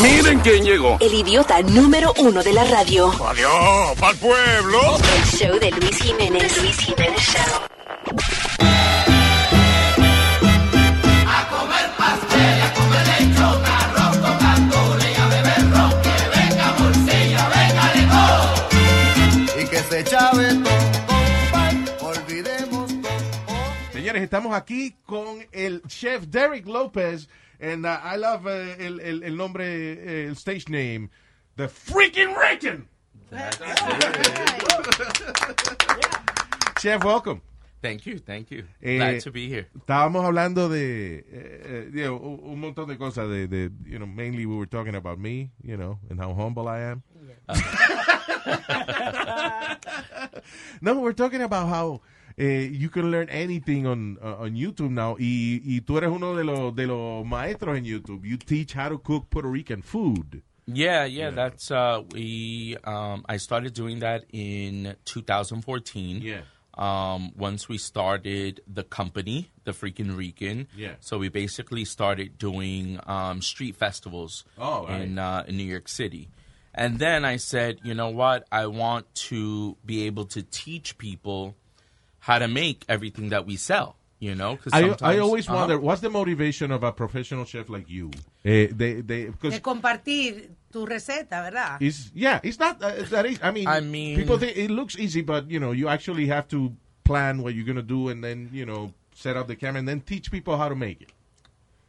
Miren quién llegó. El idiota número uno de la radio. Adiós, pa'l pueblo. El show de Luis Jiménez. Luis Jiménez Show. y que se chave todo, olvidemos todo. Señores, estamos aquí con el chef Derek Lopez. And uh, I love uh, el, el, el nombre, eh, el stage name, The Freaking Rican. Chef, welcome. Thank you, thank you. Eh, Glad to be here. Estábamos hablando de eh, eh, you know, un un montón de cosas. De, de, you know, mainly we were talking about me, you know, and how humble I am. no, we're talking about how eh, you can learn anything on uh, on YouTube now. Y, y tú eres uno de los de los maestros en YouTube. You teach how to cook Puerto Rican food. Yeah, yeah, that's uh we um I started doing that in 2014. Yeah. Um once we started the company, the freaking Rican. Yeah. So we basically started doing um street festivals Oh, right. in uh in New York City. And then I said, you know what? I want to be able to teach people how to make everything that we sell, you know? 'Cause I, I always Uh-huh. wonder what's the motivation of a professional chef like you. Eh, they, they, because De compartir tu receta, ¿verdad? It's yeah, it's not uh, that easy. I mean, I mean- people think it looks easy, but you know, you actually have to plan what you're gonna do, and then you know, set up the camera, and then teach people how to make it.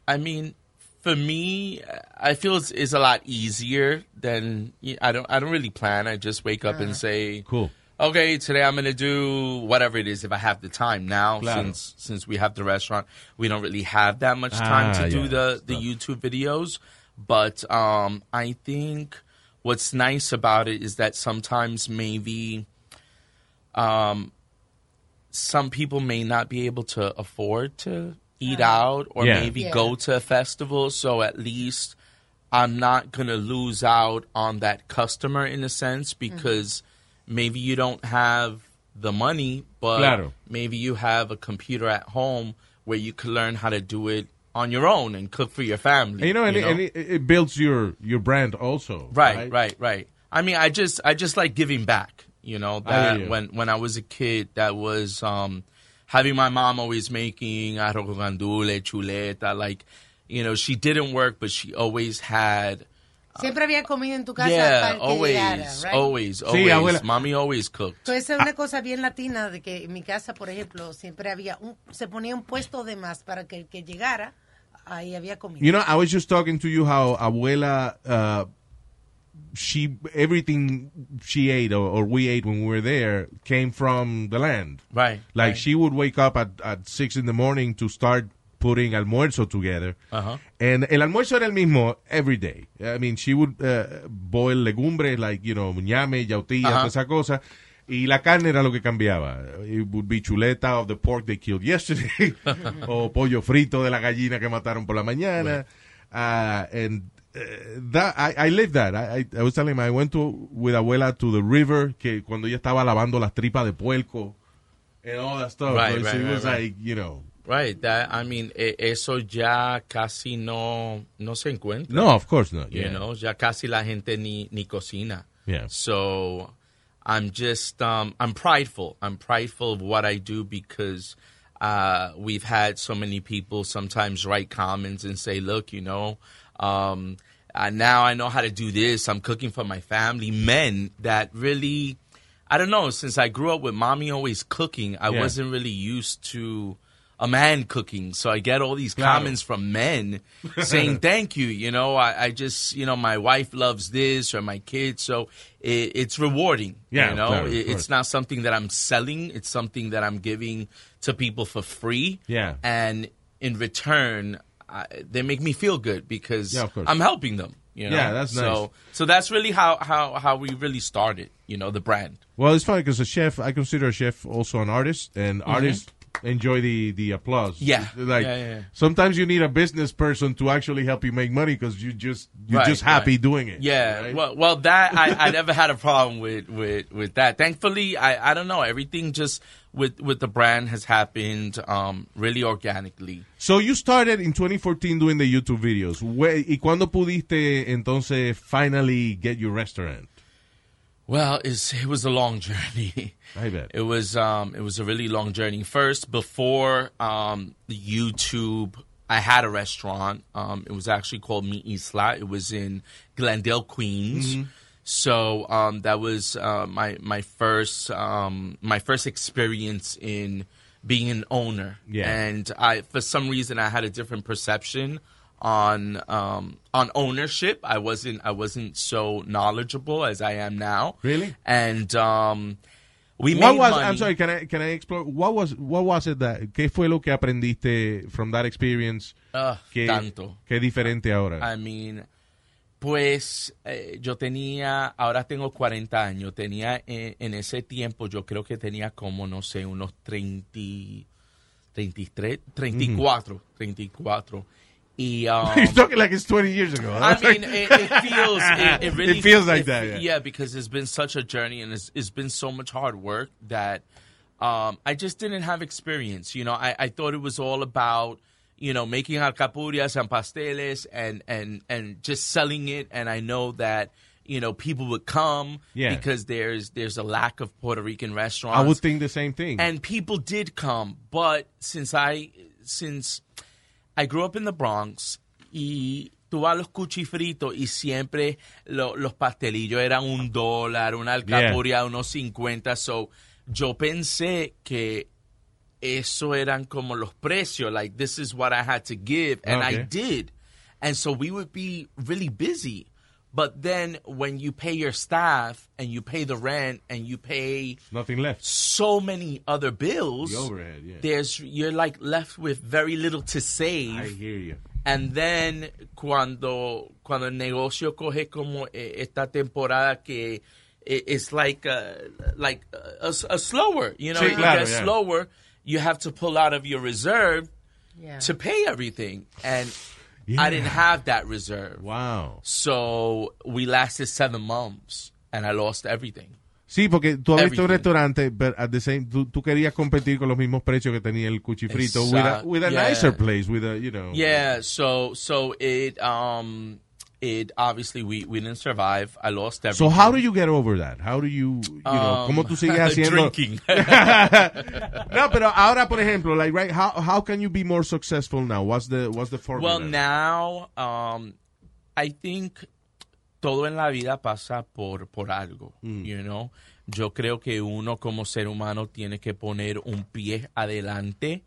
I mean, for me, I feel it's, it's a lot easier than I don't. I don't really plan. I just wake up and say, Cool. Okay, today I'm gonna do whatever it is if I have the time. Now, Claro. since since we have the restaurant, we don't really have that much time Ah, to do yeah, the the YouTube videos. But um, I think what's nice about it is that sometimes maybe um, some people may not be able to afford to eat out or Yeah. maybe Yeah. go to a festival. So at least I'm not going to lose out on that customer in a sense because maybe you don't have the money, but Claro. maybe you have a computer at home where you can learn how to do it on your own and cook for your family. And, you know, and, It, and it, it builds your your brand also. Right, right, right. I mean, I just I just like giving back. You know that you. when when I was a kid, that was um, having my mom always making arroz con gandules, chuleta. Like, you know, she didn't work, but she always had. Siempre había comida en tu casa yeah, para que always, llegara, right? always, Sí, always. abuela. Mommy always cooked. Entonces es una cosa bien latina de que en mi casa, por ejemplo, siempre había un, se ponía un puesto de más para que el que llegara, ahí había comida. You know, I was just talking to you how abuela, uh, she everything she ate or, or we ate when we were there came from the land. Right. Like right. she would wake up at, at six in the morning to start putting almuerzo together. Uh-huh. And el almuerzo era el mismo every day. I mean, she would uh, boil legumbres like, you know, ñame, yautía, toda esa cosa. Y la carne era lo que cambiaba. It would be chuleta of the pork they killed yesterday. o pollo frito de la gallina que mataron por la mañana. Uh, and uh, that, I, I lived that. I, I, I was telling him, I went to, with abuela to the river, que cuando ella estaba lavando las tripas de puerco and all that stuff. Right, so right, it was right. like, you know. Right. That I mean, eso ya casi no no se encuentra. No, of course not. You yeah. know, ya casi la gente ni ni cocina. Yeah. So I'm just um, I'm prideful. I'm prideful of what I do because uh, we've had so many people sometimes write comments and say, "Look, you know, um, uh, now I know how to do this. I'm cooking for my family." Men that really, I don't know. Since I grew up with mommy always cooking, I Yeah. wasn't really used to. A man cooking, so I get all these comments from men saying thank you. You know, I, I just, you know, my wife loves this or my kids. So it, it's rewarding. Yeah, You know, It- it's not something that I'm selling. It's something that I'm giving to people for free. Yeah. And in return, I, they make me feel good because Yeah. I'm helping them. You know? Yeah, that's so, nice. So that's really how, how, how we really started, you know, the brand. Well, it's funny because a chef, I consider a chef also an artist, and Mm-hmm. artists enjoy the the applause. Yeah. like Yeah, yeah, yeah. sometimes you need a business person to actually help you make money because you just you're Right, just happy right. doing it. Yeah, right? well, well, that I, I never had a problem with with with that. Thankfully, I I don't know everything just with with the brand has happened um really organically. So you started in 2014 doing the YouTube videos. Where- ¿Y cuándo pudiste entonces finally get your restaurant? Well, it's, it was a long journey. I bet. It was um it was a really long journey. First, before um YouTube, I had a restaurant. Um, it was actually called Mi Isla. It was in Glendale, Queens. Mm-hmm. So um, that was uh, my my first um, my first experience in being an owner. Yeah. And I for some reason I had a different perception on um, on ownership. I wasn't I wasn't so knowledgeable as I am now. Really? And um, we What made was money. I'm sorry, can I can I explore what was what was it that qué fue lo que aprendiste from that experience Ah, que tanto. es diferente ahora? I mean, pues eh, yo tenía, ahora tengo 40 años, tenía eh, en ese tiempo, yo creo que tenía como, no sé, unos 30, 33, 34, 34. Y, um, You're talking like it's 20 years ago. I mean, it, it feels, it, it really It feels like that, yeah. because it's been such a journey and it's, it's been so much hard work that um, I just didn't have experience. You know, I, I thought it was all about, you know, making alcapurrias and pasteles and, and, and just selling it. And I know that, you know, people would come Yeah. because there's, there's a lack of Puerto Rican restaurants I would think the same thing. and people did come but since i since i grew up in the bronx y tú vas a los cuchifritos y siempre lo- los pastelillos eran un dólar una alcapurria unos 50 so yo pensé que eso eran como los precios like this is what i had to give and i did. And so we would be really busy but then when you pay your staff and you pay the rent and you pay Nothing left. so many other bills. The overhead, yeah. There's you're like left with very little to save. I hear you. And then cuando cuando el negocio coge como eh, esta temporada que it's like uh, like a, a slower, you know, Sí, it claro, gets yeah. slower. You have to pull out of your reserve Yeah. to pay everything, and Yeah. I didn't have that reserve. Wow. So we lasted seven months, and I lost everything. Sí, porque tú abriste un restaurante, but at the same, tú, tú querías competir con los mismos precios que tenía el cuchifrito with a, with a yeah. nicer place, with a, you know. Yeah, so so it um it obviously we we didn't survive. I lost everything. So how do you get over that? How do you, you know, Um, cómo tú sigues haciendo? drinking? no, pero ahora, por ejemplo, like, right, how, how can you be more successful now? What's the, what's the formula? well, now um I think todo en la vida pasa por por algo, you know. Yo creo que uno como ser humano tiene que poner un pie adelante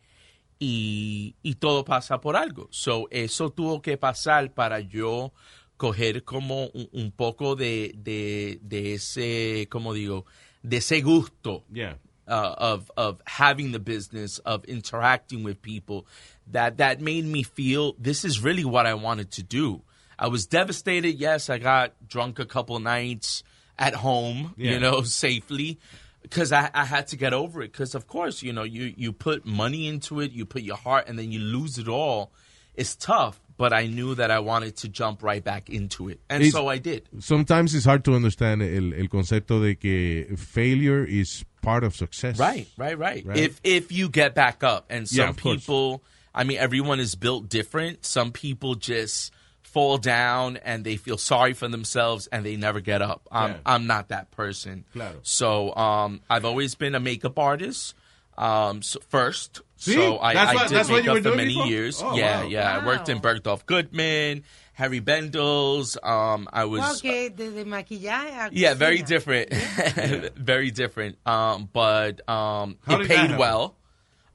y, y todo pasa por algo. So, eso tuvo que pasar para yo coger como un, un poco de, de, de ese, como digo, de ese gusto Yeah. uh, of of having the business of interacting with people that that made me feel this is really what I wanted to do. I was devastated. Yes, I got drunk a couple nights at home, Yeah. you know, safely because I, I had to get over it. Because of course, you know, you you put money into it, you put your heart, and then you lose it all. It's tough, but I knew that I wanted to jump right back into it, and It's- so I did. Sometimes it's hard to understand el, el concepto de que failure is part of success. Right, right, right, Right. If if you get back up, and Yeah, some course. people, I mean, everyone is built different. Some people just fall down and they feel sorry for themselves and they never get up. I'm Yeah. I'm not that person. Claro. So um, I've always been a makeup artist. Um, so first, See? so I, That's I what- did that's what you makeup for many before? years. Oh, yeah, wow. yeah. I worked in Bergdorf Goodman, Harry Bendels. Um, I was Wow, que desde maquillaje a yeah, very cocina. different. very different. Um, but um, How it paid well.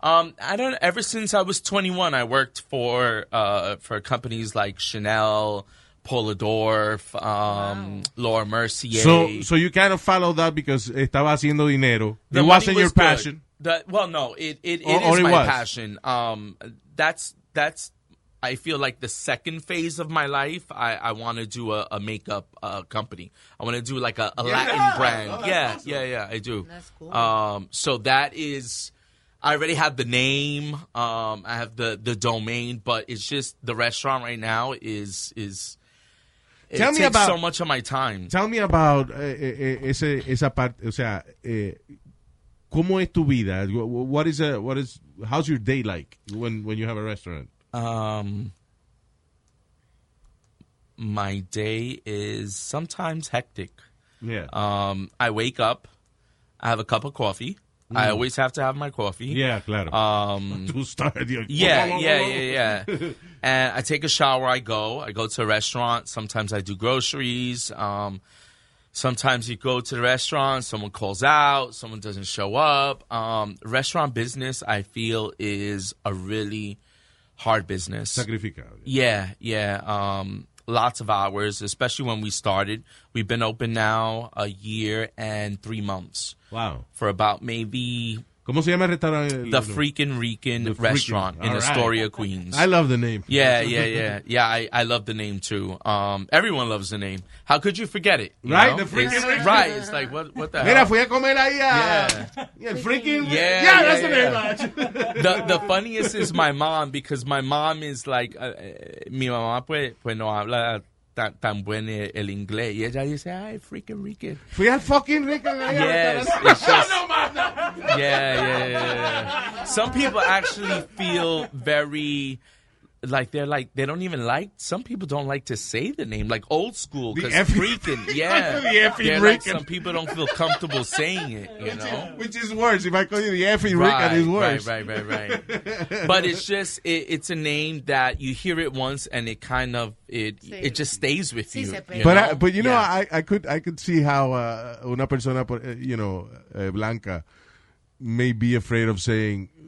Um, I don't. Ever since I was 21, I worked for uh for companies like Chanel, Polidorf, um, Laura Mercier. So, so you kind of follow that because estaba haciendo dinero. The it wasn't was your good. Passion. The- well, no, it it, it Or- is my was? passion. Um, that's that's. I feel like the second phase of my life, I, I want to do a, a makeup uh, company. I want to do like a, a Latin brand. Oh, yeah, awesome. yeah, yeah. I do. That's cool. Um, so that is I already have the name. Um, I have the the domain, but it's just the restaurant right now is is. It Tell me about- so much of my time. Tell me about eh, eh, eh, ese, esa parte, o sea, eh, ¿cómo es tu vida? What is a, what is, how's your day like when, when you have a restaurant? Um, my day is sometimes hectic. Yeah. Um, I wake up, I have a cup of coffee. I always have to have my coffee. Mm. yeah, claro. Um, to start your, yeah, yeah, yeah, yeah. and I take a shower. I go. I go to a restaurant. Sometimes I do groceries. Um, sometimes you go to the restaurant. Someone calls out. Someone doesn't show up. Um, restaurant business, I feel, is a really hard business. Sacrificado. Yeah, yeah. Um, lots of hours, especially when we started. We've been open now a year and three months Wow. for about maybe ¿Cómo se llama el restaurante? the Freakin' Rican The restaurant in all right. Astoria, Queens. I love the name. yeah, yeah, yeah, yeah. I, I love the name too. Um, everyone loves the name. How could you forget it? you Right, know? the Freakin' Rican. Right. It's like what? What the Mira, hell? fui a comer ahí a... Yeah. Yeah, el freaking... Yeah, yeah, yeah, that's the yeah. name. the the funniest is my mom because my mom is like uh, eh, mi mamá pues pues no habla tan, tan buen el, el inglés. Y ella dice ay freaking Rican Fui al fucking a Yes, it's just- yeah, yeah, yeah, yeah. Some people actually feel very like they're like they don't even like. Some people don't like to say the name, like old school, The because freaking yeah. The effing like, some people don't feel comfortable saying it, you know. Which is worse. If I call you the effing Right, Rican, it's worse. right, right, right, right. but it's just it, it's a name that you hear it once and it kind of it Sí. it just stays with Sí, you. you pega. But? I, but you know, Yeah. I, I could I could see how uh, una persona, eh, you know, uh, blanca, may be afraid of saying freak,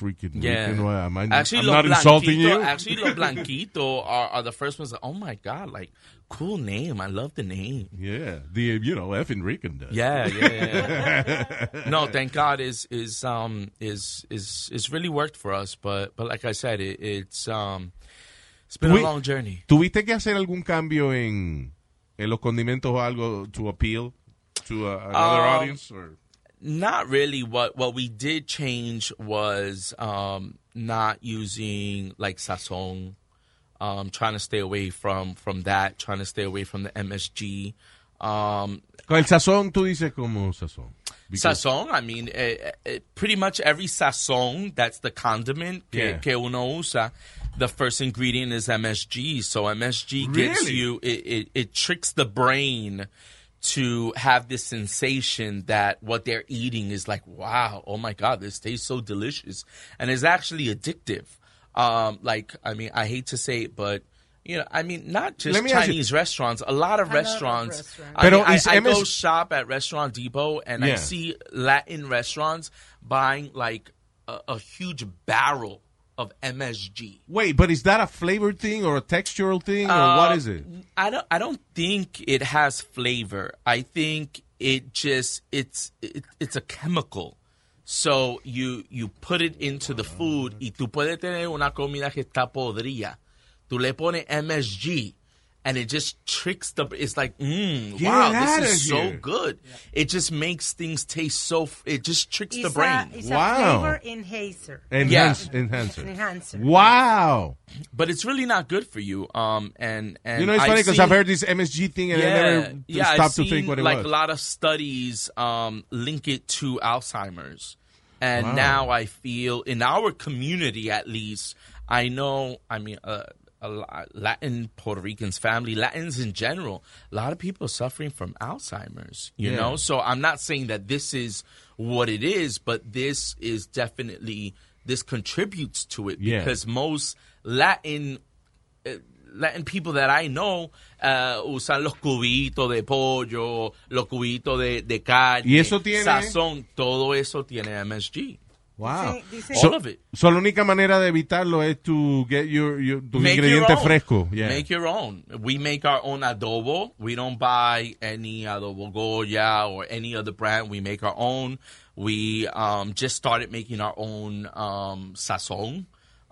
freaking Yeah. Rican. Well, am I, Actually, I'm not insulting blanquito, you. actually, los blanquito are, are the first ones. That, oh my god, like cool name. I love the name. yeah, the you know effing Rican does. Yeah, yeah, yeah. no, thank God is is um is is is really worked for us. But but like I said, it, it's um it's been a long journey. ¿Tuviste que hacer algún cambio en, en los condimentos o algo to appeal to uh, another Um, audience? Or? Not really. What what we did change was um not using like sazon. Um, trying to stay away from from that. Trying to stay away from the MSG. Um, Con el sazón, tú dices como sazón. Because- Sazon, I mean, eh, eh, pretty much every sazon, that's the condiment que, Yeah. que uno usa, the first ingredient is MSG. So MSG gets Really? you, it, it, it tricks the brain to have this sensation that what they're eating is like, wow, oh my God, this tastes so delicious. And it's actually addictive. Um, like, I mean, I hate to say it, but, you know, I mean, not just me Chinese restaurants, a lot of A lot of restaurants. restaurants. I, Pero mean, I, is I go shop at Restaurant Depot and I see Latin restaurants buying like a, a huge barrel of MSG. Wait, but is that a flavor thing or a textural thing or Uh, what is it? I don't. I don't think it has flavor. I think it just it's it, it's a chemical. So you you put it into the food y tú puedes tener una comida que está podrida. Tú le pones MSG and it just tricks the. It's like, mm, wow, this is so here. good. It just makes things taste so. It just tricks the It's brain. A, it's Wow. a flavor enhancer. Enhance, enhancer. Enhancer. Wow. but it's really not good for you. Um, and and You know, it's I've funny because I've heard this MSG thing and I never yeah, stopped I've to think seen, what it like was. a lot of studies um, link it to Alzheimer's, and Wow. now I feel in our community at least, I know. I mean, uh, a lot, Latin Puerto Ricans, family Latins in general, a lot of people are suffering from Alzheimer's. You Yeah. know, so I'm not saying that this is what it is, but this is definitely this contributes to it Yeah. because most Latin Latin people that I know uh, usan los cubitos de pollo, los cubitos de, de carne, ¿Y eso tiene? sazón, todo eso tiene MSG. Wow. Dice- dice- All of it. So, la única manera de evitarlo es to get your, your tu Make ingrediente your own. fresco. Yeah. Make your own. We make our own adobo. We don't buy any adobo Goya or any other brand. We make our own. We um, just started making our own um, sazon.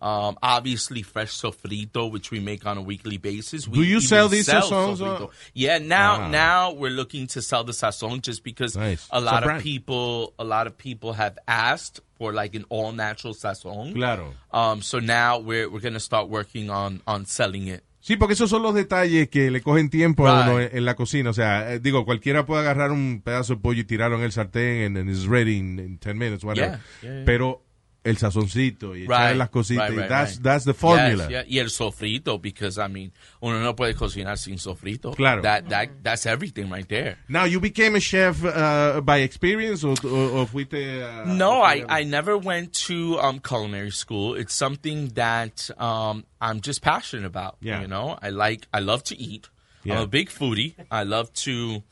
Um, obviously, fresh sofrito, which we make on a weekly basis. We Do you sell these sazons, sofrito. or- Yeah, now Wow. now we're looking to sell the sazon just because Nice. a lot of people a lot of people have asked for like an all natural sazon. Claro. Um, so now we're we're gonna start working on on selling it. Sí, porque esos son los detalles que le cogen tiempo a uno en, en la cocina. O sea, eh, digo, cualquiera puede agarrar un pedazo de pollo y tirarlo en el sartén and, and it's ready in, in 10 minutes, whatever. Yeah, yeah, yeah. Pero el sazoncito y Right, las cositas, right, right, that's, that's the formula. Yes, yeah, y el sofrito, because I mean, uno no puede cocinar sin sofrito. Claro. That that that's everything right there. Now, you became a chef uh, by experience o, o, o fuiste... uh, No, I, I never went to um, culinary school. It's something that um, I'm just passionate about. Yeah. You know, I like, I love to eat. Yeah. I'm a big foodie. I love to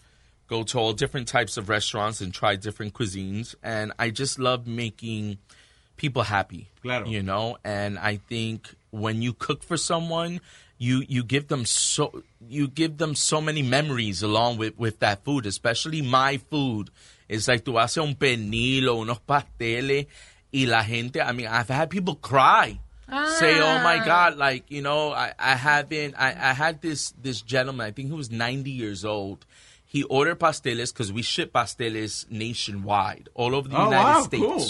go to all different types of restaurants and try different cuisines. And I just love making people happy. Claro. You know, and I think when you cook for someone, you you give them so you give them so many memories along with with that food, especially my food. It's like tú haces un pernil o unos pasteles y la gente, I mean, I've had people cry. Say, oh my ah. God, like, you know, I, I haven't, I, I had this, this gentleman, I think he was 90 years old. He ordered pasteles because we ship pasteles nationwide, all over the Oh, United wow, States. cool.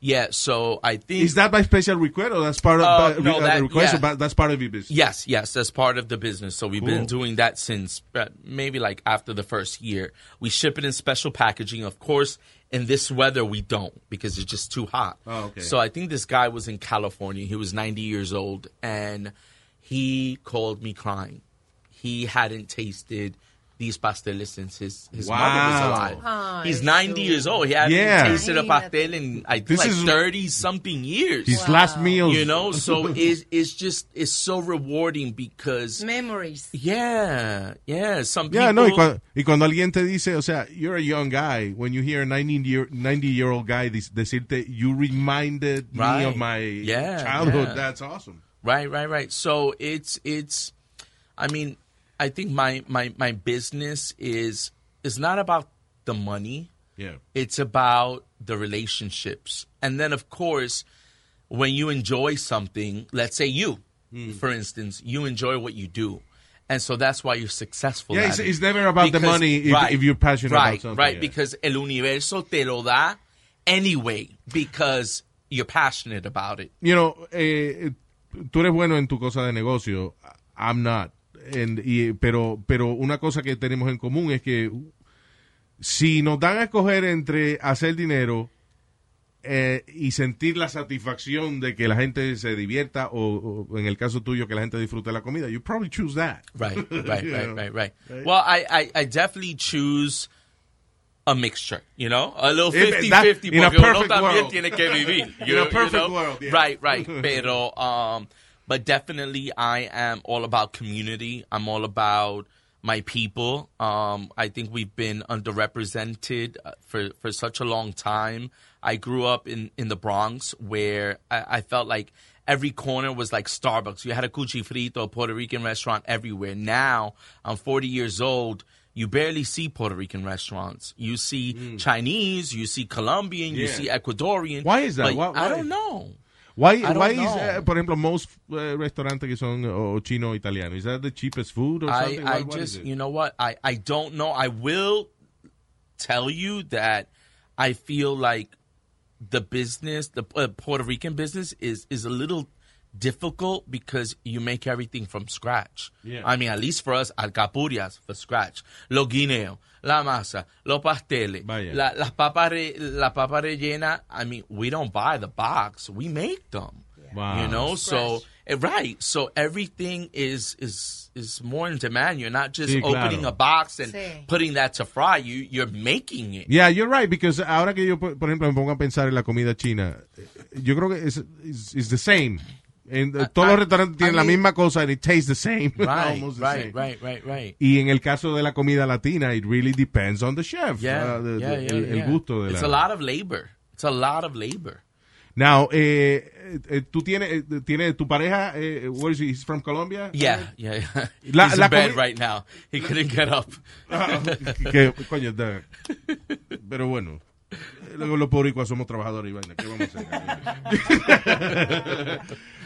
Yeah, so I think. Is that by special request or that's part of Uh, by- no, uh, that- request yeah. that's part of your business? Yes, yes, that's part of the business. So we've Cool. been doing that since uh, maybe like after the first year. We ship it in special packaging. Of course, in this weather, we don't because it's just too hot. Oh, okay. So I think this guy was in California. He was 90 years old and he called me crying. He hadn't tasted these pasteles since his, his mother was alive. Ay, He's 90 Jesús. years old. He hadn't Yeah. tasted a pastel in I think This like is- 30 something years. His last meal. You know, so it's it's just it's so rewarding because Memories. yeah, yeah. Some people Yeah, no, y cuando, y cuando alguien te dice, o sea, you're a young guy, when you hear a 90 year, 90 year old guy dis- decirte, you reminded me of my Yeah, yeah. childhood, that's awesome. right, right, right. So it's it's. I mean, I think my my my business is is not about the money. Yeah. It's about the relationships, and then of course, when you enjoy something, let's say you, Mm. for instance, you enjoy what you do. And so that's why you're successful. Yeah, it's- it. it's never about the money if- if you're passionate about right, something, Right, yeah. because el universo te lo da anyway because you're passionate about it. you know, eh, tú eres bueno en tu cosa de negocio. I'm not. Y- pero, pero una cosa que tenemos en común es que si nos dan a escoger entre hacer dinero eh, y sentir la satisfacción de que la gente se divierta o, o en el caso tuyo que la gente disfrute la comida, you probably choose that. Right, right, You right, right, right. Well, I, I, I definitely choose a mixture, you know, a little If 50-50 that- in a porque uno perfect también world. tiene que vivir. In you- a you perfect know? world, yeah. Right, right. Pero, um, but definitely I am all about community. I'm all about my people. Um, I think we've been underrepresented uh, for, for such a long time. I grew up in, in the Bronx where I, I felt like every corner was like Starbucks. You had a cuchi frito, a Puerto Rican restaurant everywhere. Now I'm 40 years old. You barely see Puerto Rican restaurants. You see Chinese, you see Colombian, you Mm. See Ecuadorian. Why is that? but Why- I don't know. Why, I why is, eh, por ejemplo, most eh, restaurantes que son o chino italiano, is that the cheapest food or I, something? I What- what just, you know what? I, I don't know. I will tell you that I feel like the business, the uh, Puerto Rican business, is is a little difficult because you make everything from scratch. Yeah. I mean, at least for us, alcapurrias for scratch, los guineos, la masa, los pasteles, Vaya. la, las papas, re, la papa rellena. I mean, we don't buy the box; we make them. Wow. You know, so Fresh. eh, right. So everything is is is more in demand. You're not just Sí, claro. opening a box and Sí. putting that to fry. You you're making it. Yeah, you're right, because ahora que yo, por por ejemplo, me pongo a pensar en la comida china, yo creo que es is, is the same. En, eh, todos I- los restaurantes tienen I la mean- misma cosa and it tastes the same. Right, the right, same. right, right, right. Y en el caso de la comida latina, it really depends on the chef. Yeah, uh, the- yeah, yeah, el, el gusto de It's la... a lot of labor. It's a lot of labor. Now, eh, eh, tú tienes, eh, tienes tu pareja, eh, where is he? He's from Colombia? Yeah, yeah. yeah. La- He's la in bed right now. He couldn't get up. Ah, que, coño, da- pero bueno, luego los poricuas somos trabajadores y vaina, ¿qué vamos a hacer?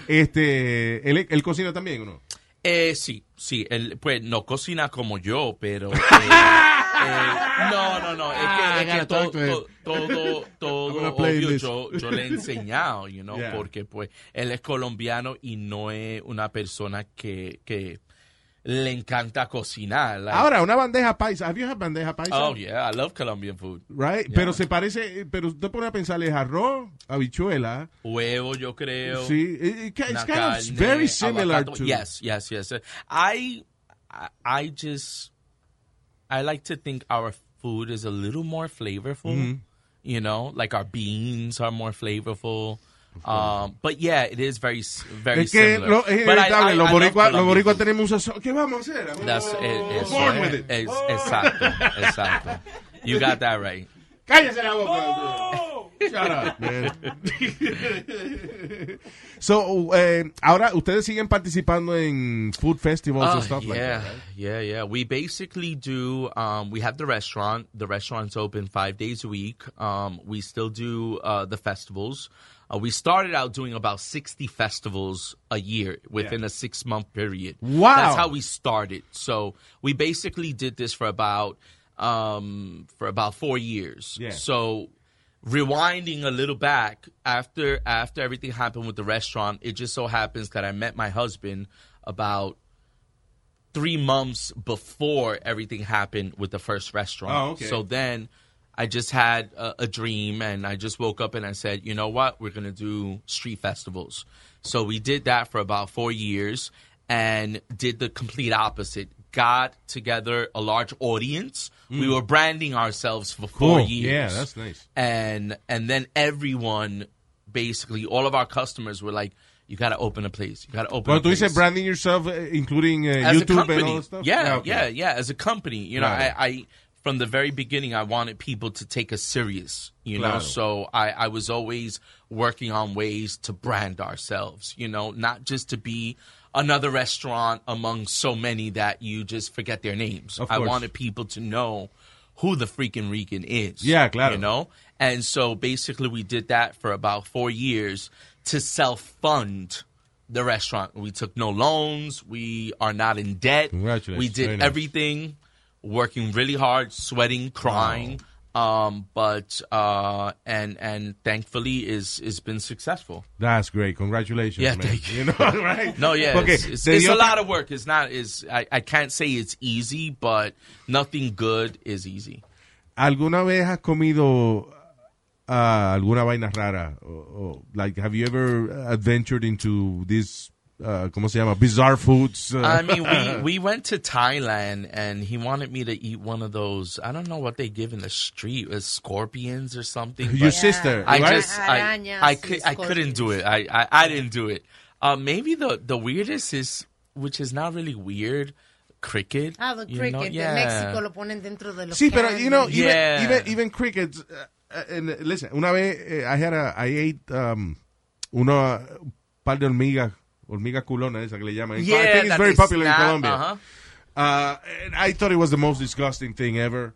Este, ¿él, él cocina también o no? Eh, sí, sí, él pues no cocina como yo, pero... eh, eh, no, no, no, es que, es que todo, to him. todo, todo, obvio yo, yo le he enseñado, you know, Yeah. porque pues él es colombiano y no es una persona que, que le encanta cocinar. like- Ahora, una bandeja paisa. ¿Have you had bandeja paisa? oh yeah, I love Colombian food. Right? Yeah. Pero se parece, pero usted pone a pensar, es arroz, habichuela. Huevo, yo creo. Sí, it- it- it's kind of very similar to. Yes, yes, yes. I, I, I just, I like to think our food is a little more flavorful. Mm-hmm. You know, like our beans are more flavorful. Um, but yeah, it is very, very Es que similar. lo, es But I- inevitable, I- los I love boricuas los Colombian boricuas food. tenemos un sazón. ¿Qué vamos a hacer? That's it, eso Born es, with it. es- exacto, exacto. You got that right. Cállese la boca. Shut up, man. so, eh, ahora ustedes siguen participando en food festivals Oh, and stuff yeah, like that. right? yeah, yeah. We basically do. Um, we have the restaurant. The restaurant's open five days a week. Um, we still do uh, the festivals. Uh, we started out doing about sixty festivals a year within Yeah. a six month period. Wow. that's how we started. So we basically did this for about um, for about four years. Yeah. So rewinding a little back after after everything happened with the restaurant, it just so happens that I met my husband about three months before everything happened with the first restaurant. Oh, okay. So then I just had a, a dream and I just woke up and I said, you know what? We're going to do street festivals. So we did that for about four years and did the complete opposite. Got together a large audience. We were branding ourselves for four Mm. Cool. years Yeah, that's nice. and and then everyone basically all of our customers were like you got to open a place you got to open a tú place. dices branding yourself, eh, including as YouTube and all that stuff? yeah Ah, okay. yeah yeah as a company you know Claro. I, I from the very beginning i wanted people to take us serious you know Claro. so I, I was always working on ways to brand ourselves you know not just to be another restaurant among so many that you just forget their names Of i wanted people to know who the freaking Rican is. Yeah, claro. You know? And so basically we did that for about four years to self fund the restaurant. We took no loans. We are not in debt. Congratulations. We Very did nice. Working really hard, sweating, crying. Um, but uh, and and thankfully is is been successful. That's great. Congratulations, Yeah, man. thank you. know, right? No, yeah, Porque it's, it's, it's a lot of work. It's not is I, I can't say it's easy, but nothing good is easy. ¿Alguna vez has comido ah, alguna vaina rara? O, o, like, have you ever adventured into this, uh, ¿cómo se llama? Bizarre foods. uh, I mean, we, we went to Thailand and he wanted me to eat one of those. I don't know what they give in the street, uh, scorpions or something. Your but sister, I right? just I, Arañas I, y could, I couldn't do it. I, I, I didn't do it. Uh, maybe the, the weirdest is, which is not really weird, cricket. Ah, the you cricket know? Yeah. México lo ponen dentro de los Sí, pero, you know, even, Yeah. even, even crickets, uh, uh, and, listen, una vez eh, I had a, I ate um, una un par de hormigas, hormiga culona esa que le llaman. I Yeah, think it's very popular snap, in Colombia. uh-huh. Uh, I thought it was the most disgusting thing ever.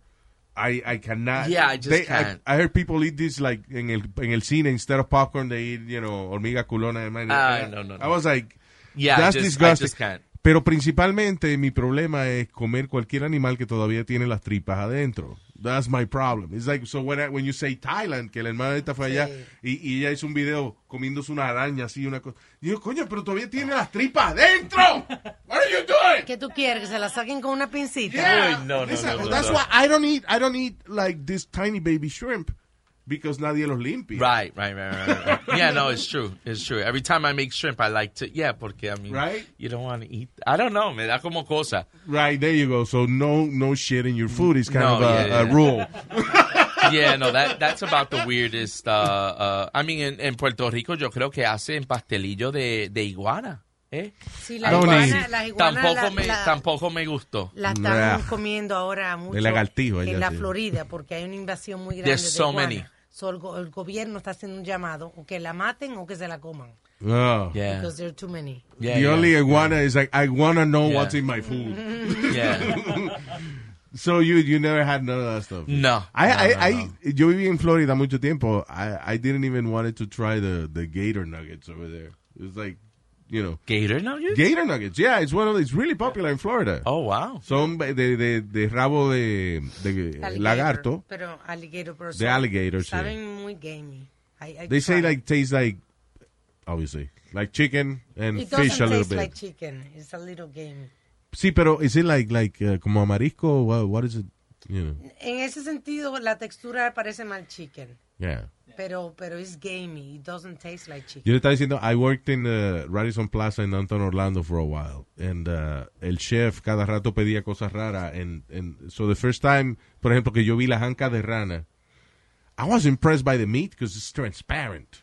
I, I cannot. Yeah, I just they- can't. I, heard people eat this like en el, en el cine instead of popcorn. They eat, you know, hormiga culona. Ah, I- no, no, I was like, Yeah, I that's just- I disgusting. just can't. Pero principalmente mi problema es comer cualquier animal que todavía tiene las tripas adentro. That's my problem. It's like, so when, I- when you say Thailand, que la hermana esta fue allá y, y ella hizo un video comiéndose una araña así, una cosa. Y yo, coño, pero todavía tiene las tripas adentro. What are you doing? ¿Qué tú quieres? ¿Que se la saquen con una pincita? Yeah. Uy, no, no, Esa- no, no, That's no. why I don't eat, I don't eat like this tiny baby shrimp because nadie los limpia. Right, right, right, right, right. yeah, no, it's true. It's true. Every time I make shrimp, I like to, yeah, porque, I mean, Right? you don't want to eat. I don't know, me da como cosa. Right, there you go. So no, no shit in your food is kind No, of a, yeah, a yeah. rule. Yeah, no, that that's about the weirdest. Uh, uh, I mean, en, en Puerto Rico yo creo que hacen pastelillo de, de iguana. ¿eh? Sí, la iguana, las iguanas Tampoco la, me, la- tampoco me gustó. la están Nah. comiendo ahora mucho en la sí. Florida porque hay una invasión muy grande There's de so iguanas. many. So, el, go- el gobierno está haciendo un llamado o que la maten o que se la coman Oh. Yeah, because there are too many. yeah, the yeah. only iguana is like I wanna know Yeah. what's in my food. Yeah. so you you never had none of that stuff. No. I, No, I, no, I, no. yo viví en Florida mucho tiempo. I, I didn't even wanted to try the, the gator nuggets over there. It was like you know, Gator nuggets. gator nuggets. Yeah, it's one of it's really popular in Florida. Oh wow. Son de, de, de rabo de, de Alligator, lagarto. Pero alligator, pero De alligator, sí. Saben muy gamey. I, I They say like tastes like, obviously, like chicken and It fish a little taste bit. like chicken. It's a little gamey. Sí, pero is it like like uh, como marisco? What, what is it? You know, En ese sentido, la textura parece mal chicken. yeah. Pero, pero it's gamey. It doesn't taste like chicken. Yo le estaba diciendo, I worked in uh, Radisson Plaza in downtown Orlando for a while. And uh, el chef cada rato pedía cosas raras. And, and so the first time, por ejemplo, que yo vi las ancas de rana, I was impressed by the meat because it's transparent.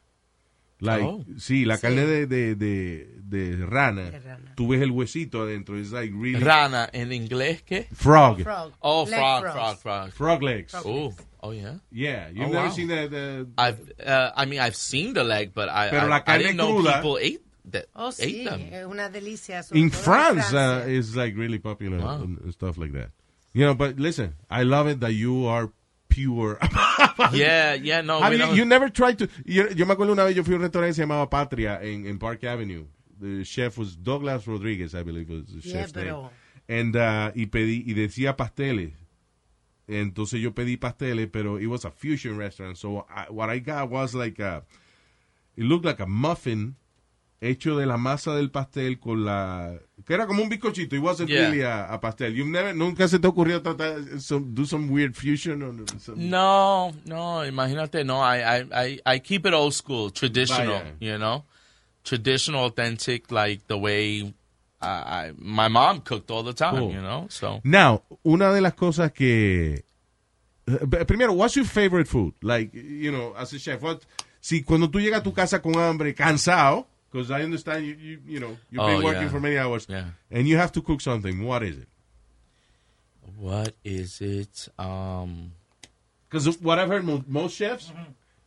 Like, Oh. sí, la Sí. carne de, de, de, de rana, De rana. tú ves el huesito adentro. It's like really... Rana en inglés qué? Frog. Frog. Oh, frog, frog, frog. Frog legs. Oh, oh yeah. Yeah, you've Oh, never wow. seen the... the I've, uh, I mean, I've seen the leg, but I, Pero I, la I didn't know cruda- people ate that. Oh, ate sí. them. Una delicia. in France uh, is like really popular Wow. and, and stuff like that. You know, but listen, I love it that you are pure. Yeah, yeah, no. Have we you, don't- you never tried to? Yo, yo me acuerdo una vez yo fui a un restaurante que se llamaba Patria en, en Park Avenue. The chef was Douglas Rodriguez, I believe was the Yeah, chef's name. pero- And uh, y pedí y decía pasteles. Entonces yo pedí pasteles, pero it was a fusion restaurant. So I, what I got was like a, it looked like a muffin hecho de la masa del pastel con la que era como un bizcochito. It wasn't Yeah. really a, a pastel. You've never nunca se te ocurrió tratar some, do some weird fusion or No, no, imagínate, no. I, I, I, I keep it old school, traditional, Vaya. you know? Traditional, authentic, like the way I, I, my mom cooked all the time, Cool. you know? So, Now, una de las cosas que eh, primero, what's your favorite food? Like, you know, as a chef, what si cuando tú llegas a tu casa con hambre, cansado, because I understand you, you, you know, you've been Oh, working yeah. for many hours, Yeah. and you have to cook something. What is it? what is it? Um, Because what I've heard mo- most chefs,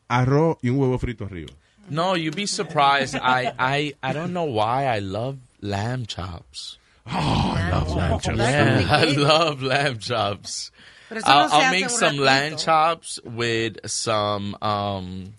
arroz y un huevo frito arriba. no, you'd be surprised. I, I, I don't know why I love lamb chops. Oh, I love oh, lamb chops. Yeah, I love lamb chops. Pero eso no I'll, I'll make some lamb chops with some um,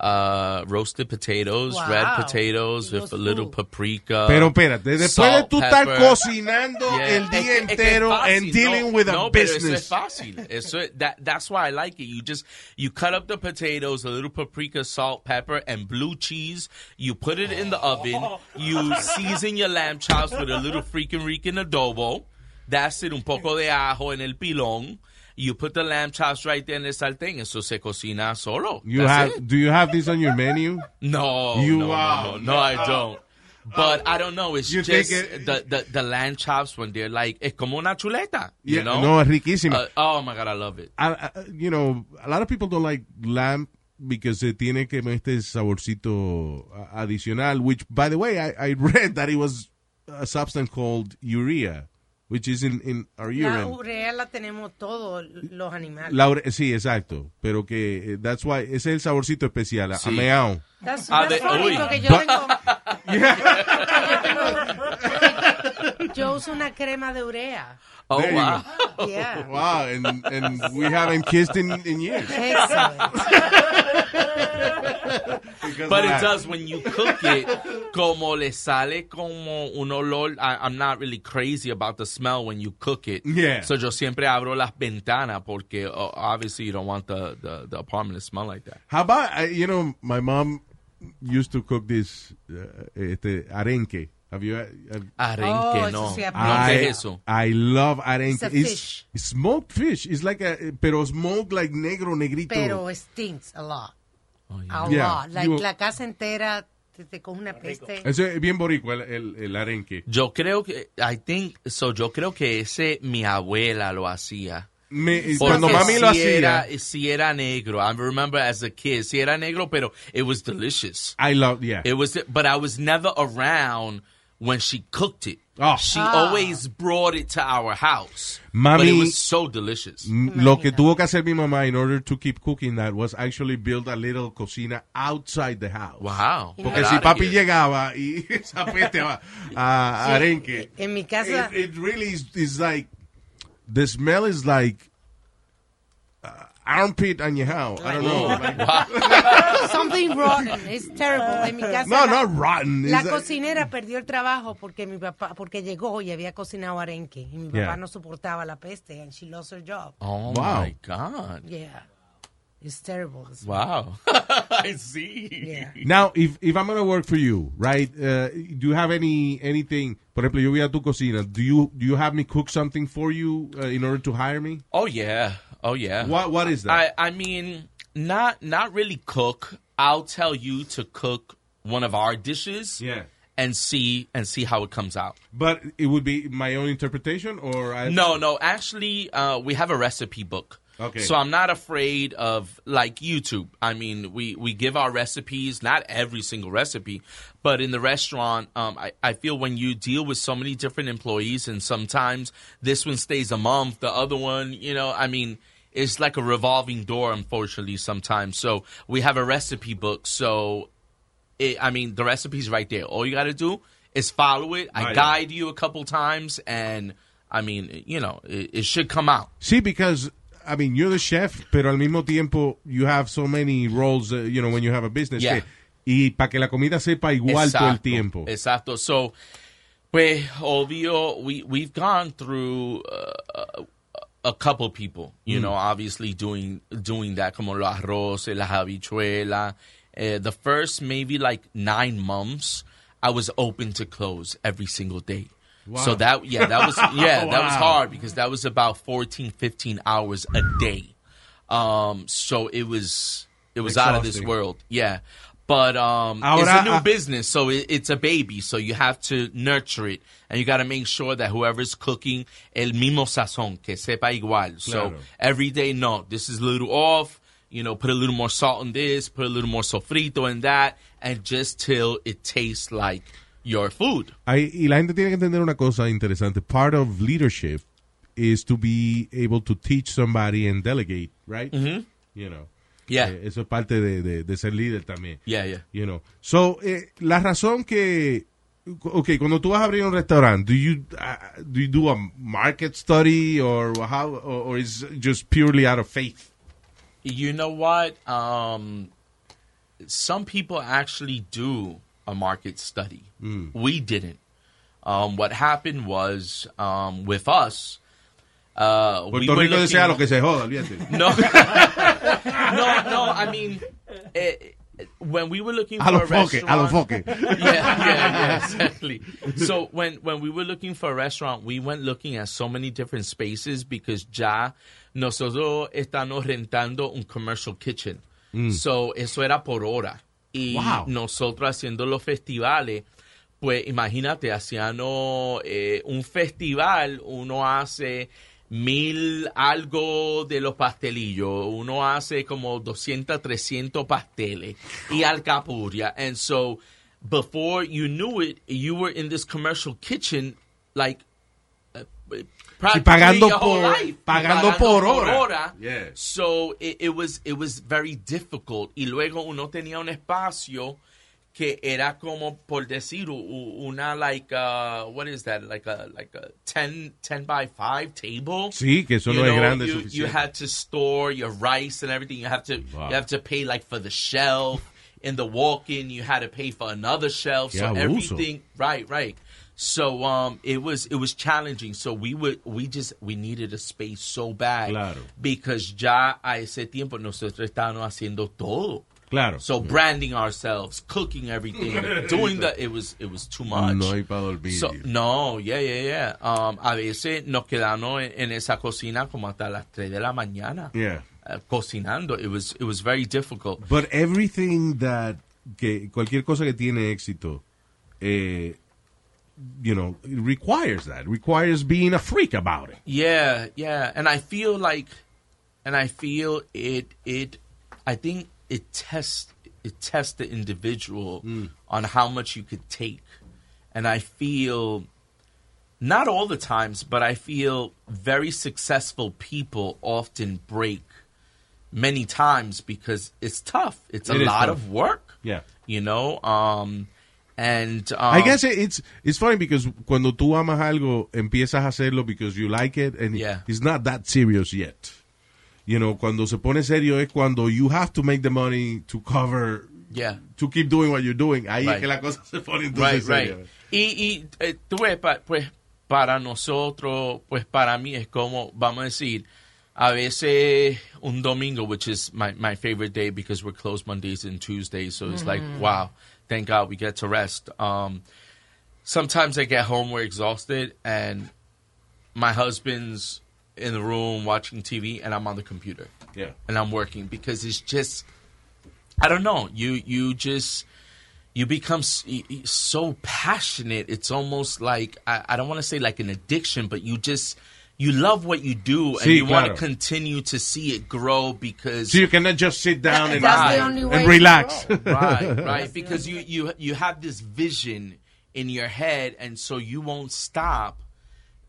uh, roasted potatoes, red Wow. potatoes with a little food. paprika. Pero espérate, después de tú estar cocinando Yeah. el Es día que- es que es entero and dealing no, with a no, pero eso business. es fácil. Eso es- that, that's why I like it. You just you cut up the potatoes, a little paprika, salt, pepper, and blue cheese. You put it in the oven. You season your lamb chops with a little freaking rican adobo. That's it. Un poco de ajo en el pilón. You put the lamb chops right there in the sartén. Eso se cocina solo. You That's have, it. do you have this on your menu? No, You no, no, are- no, no, I don't. But I don't know. It's just it- the, the the lamb chops when they're like es como una chuleta. You Yeah, know? no, es riquísima. Uh, oh my god, I love it. I, I- you know, a lot of people don't like lamb because se tiene que este saborcito adicional, which, by the way, I, I read that it was a substance called urea, which is in, in our La urea la tenemos todos los animales. La sí, exacto, pero que eh, that's why ese es el saborcito especial, a- a Sí. meao. That's, Ah, that's de- funny, uy. porque yo tengo... yo uso una crema de urea. Oh There wow. Yeah. Wow, and, and we haven't kissed in, in years. Excellent. Because But it does when you cook it, como le sale como un olor. I, I'm not really crazy about the smell when you cook it. Yeah. So yo siempre abro las ventanas porque uh, obviously you don't want the, the, the apartment to smell like that. How about, uh, you know, my mom used to cook this uh, este, arenque. Have you, uh, have, Arenque, Oh, eso no. sí no, aprecio. ¿qué I, es eso? I love arenque. It's a fish. it's smoked fish. It's like a, pero smoked like negro, negrito. Pero it stinks a lot. Oh, yeah. A Yeah, lot. Like, you- la casa entera te, te coge una peste. Eso es bien boricua, el, el, el arenque. Yo creo que, I think, so yo creo que ese mi abuela lo hacía. Me, cuando mami lo si hacía, Era, si era negro. I remember as a kid, si era negro, pero it was delicious. I love, yeah. It was, but I was never around when she cooked it. Oh. She Ah. always brought it to our house. Mami- but it was so delicious. Lo que tuvo que hacer mi mamá in order to keep cooking that was actually build a little cocina outside the house. Wow. Porque Get si outta papi here. llegaba y esa peste a, a arenque, En mi casa, it, it really is, is like, the smell is like, armpit añejado. I don't know. like- Something rotten. It's terrible. En mi casa no, la, not rotten. la It's a- cocinera perdió el trabajo porque mi papá porque llegó y había cocinado arenque y mi papá Yeah. no soportaba la peste and she lost her job. Oh Wow. my God. Yeah. It's terrible. Wow. I see. Yeah. Now, if if I'm gonna work for you, right? Uh, do you have any anything? Por ejemplo, yo voy a tu cocina. Do you do you have me cook something for you uh, in order to hire me? Oh yeah. Oh yeah. What what is that? I I mean, not not really cook. I'll tell you to cook one of our dishes. Yeah. And see and see how it comes out. but it would be my own interpretation, or I, No, no. Actually, uh, we have a recipe book. Okay. So I'm not afraid of like YouTube. I mean, we we give our recipes, not every single recipe, but in the restaurant, um, I I feel when you deal with so many different employees, and sometimes this one stays a month, the other one, you know, I mean. It's like a revolving door, unfortunately, sometimes. So we have a recipe book. So it, I mean, the recipe's right there. All you got to do is follow it. I Right. guide you a couple times, and I mean, you know, it, it should come out. See, because I mean, you're the chef, pero al mismo tiempo you have so many roles. Uh, you know, when you have a business, Yeah. que- y para que la comida sepa igual todo el tiempo. Exacto. So, pues, obvio, we we've gone through uh, a, couple people, you know, obviously doing doing that, como los arroz, las habichuelas. Uh, the first maybe like nine months, I was open to close every single day. So that yeah, that was yeah, that was hard because that was about 14, 15 hours a day. Um, so it was it was out of this world. Yeah. But um, it's a new business, so it, it's a baby. So you have to nurture it, and you got to make sure that whoever's cooking el mismo sazón, que sepa igual. So every day, no, this is a little off. You know, put a little more salt in this, put a little more sofrito in that, and just till it tastes like your food. Hay- y la gente tiene que entender una cosa interesante. Part of leadership is to be able to teach somebody and delegate, right? You know. Yeah, Eh, eso es parte de, de- de ser líder también. yeah, yeah. You know. So, eh, la razón que okay, cuando tú vas a abrir un restaurante, do you uh, do you do a market study or how or, or is it just purely out of faith? You know what? Um, some people actually do a market study. We didn't. Um, what happened was um, with us. Uh, Puerto were Rico looking- lo que se joda, olvídate. No, no, no. I mean, eh, when we were looking for a foque, a restaurant, foque. yeah, yeah, yeah, exactly. So when when we were looking for a restaurant, we went looking at so many different spaces because ya nosotros estamos rentando un commercial kitchen. So eso era por hora. Y Wow. nosotros haciendo los festivales, pues imagínate, haciendo eh, un festival, uno hace mil algo de los pastelillos, uno hace como 200, 300 pasteles y alcapurria. And so before you knew it, you were in this commercial kitchen like uh, practically pagando your whole por- life. pagando por hora. Yeah. So it, it was it was very difficult. Y luego uno tenía un espacio que era como por decir una like uh, what is that like a like a 10, 10 by 5 table Sí, que eso You no es grande you, suficiente. you had to store your rice and everything you have to Wow. you have to pay like for the shelf in the walk-in you had to pay for another shelf so Qué abuso. everything right right so um it was it was challenging so we would we just we needed a space so bad Claro. because ya a ese tiempo nosotros estábamos haciendo todo Claro. so branding ourselves cooking everything doing that it was it was too much no hay para dormir. So, no, yeah, yeah, yeah. Um, a veces nos quedamos en, en esa cocina como hasta las 3 de la mañana. Yeah. uh, cocinando. It was, it was very difficult. But everything that que cualquier cosa que tiene éxito, eh, you know, it requires that. It requires being a freak about it. Yeah, yeah. And I feel like, and I feel it, it, I think it tests, it tests the individual on how much you could take. And I feel, not all the times, but I feel very successful people often break many times because it's tough. It's a It lot tough. of work. Yeah. You know, um, and um, I guess it- it's it's funny because cuando tú amas algo empiezas a hacerlo because you like it and Yeah. it's not that serious yet. you know, cuando se pone serio es cuando you have to make the money to cover, Yeah. to keep doing what you're doing. Ahí es Right. que la cosa se pone Right, entonces right. seria. Y, y eh, tú ves, pa- pues para nosotros, pues para mí es como, vamos a decir, a veces un domingo, which is my, my favorite day because we're closed Mondays and Tuesdays, so it's like, wow, thank God we get to rest. Um, sometimes I get home, we're exhausted, and my husband's in the room watching TV, and I'm on the computer Yeah. and I'm working because it's just I don't know you you just you become s- y- y- so passionate it's almost like I, I don't want to say like an addiction but you just you love what you do and Sí, you want to continue to see it grow because So you cannot just sit down and, That's the and only way to relax. right right because you you you have this vision in your head and so you won't stop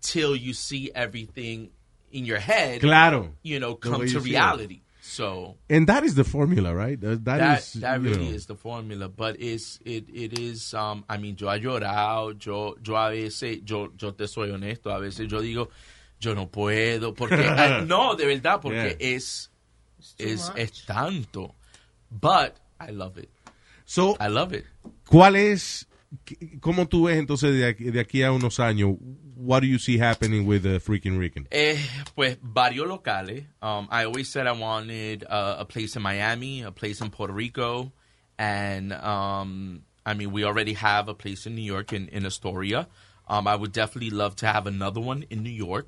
till you see everything in your head claro. you know come to you see it. reality so And that is the formula, right? That, that that is, that really know. is the formula but it's it it is um I mean yo he llorado yo yo a veces yo yo te soy honesto a veces yo digo yo no puedo porque ah, no de verdad porque Yeah. es es es tanto but I love it So, I love it ¿cuál es, cómo tú ves entonces de aquí, de aquí a unos años, what do you see happening with the freaking Rican? Eh, pues varios locales. Um, I always said I wanted uh, a place in Miami, a place in Puerto Rico, and um, I mean we already have a place in New York in, in Astoria. Um, I would definitely love to have another one in New York,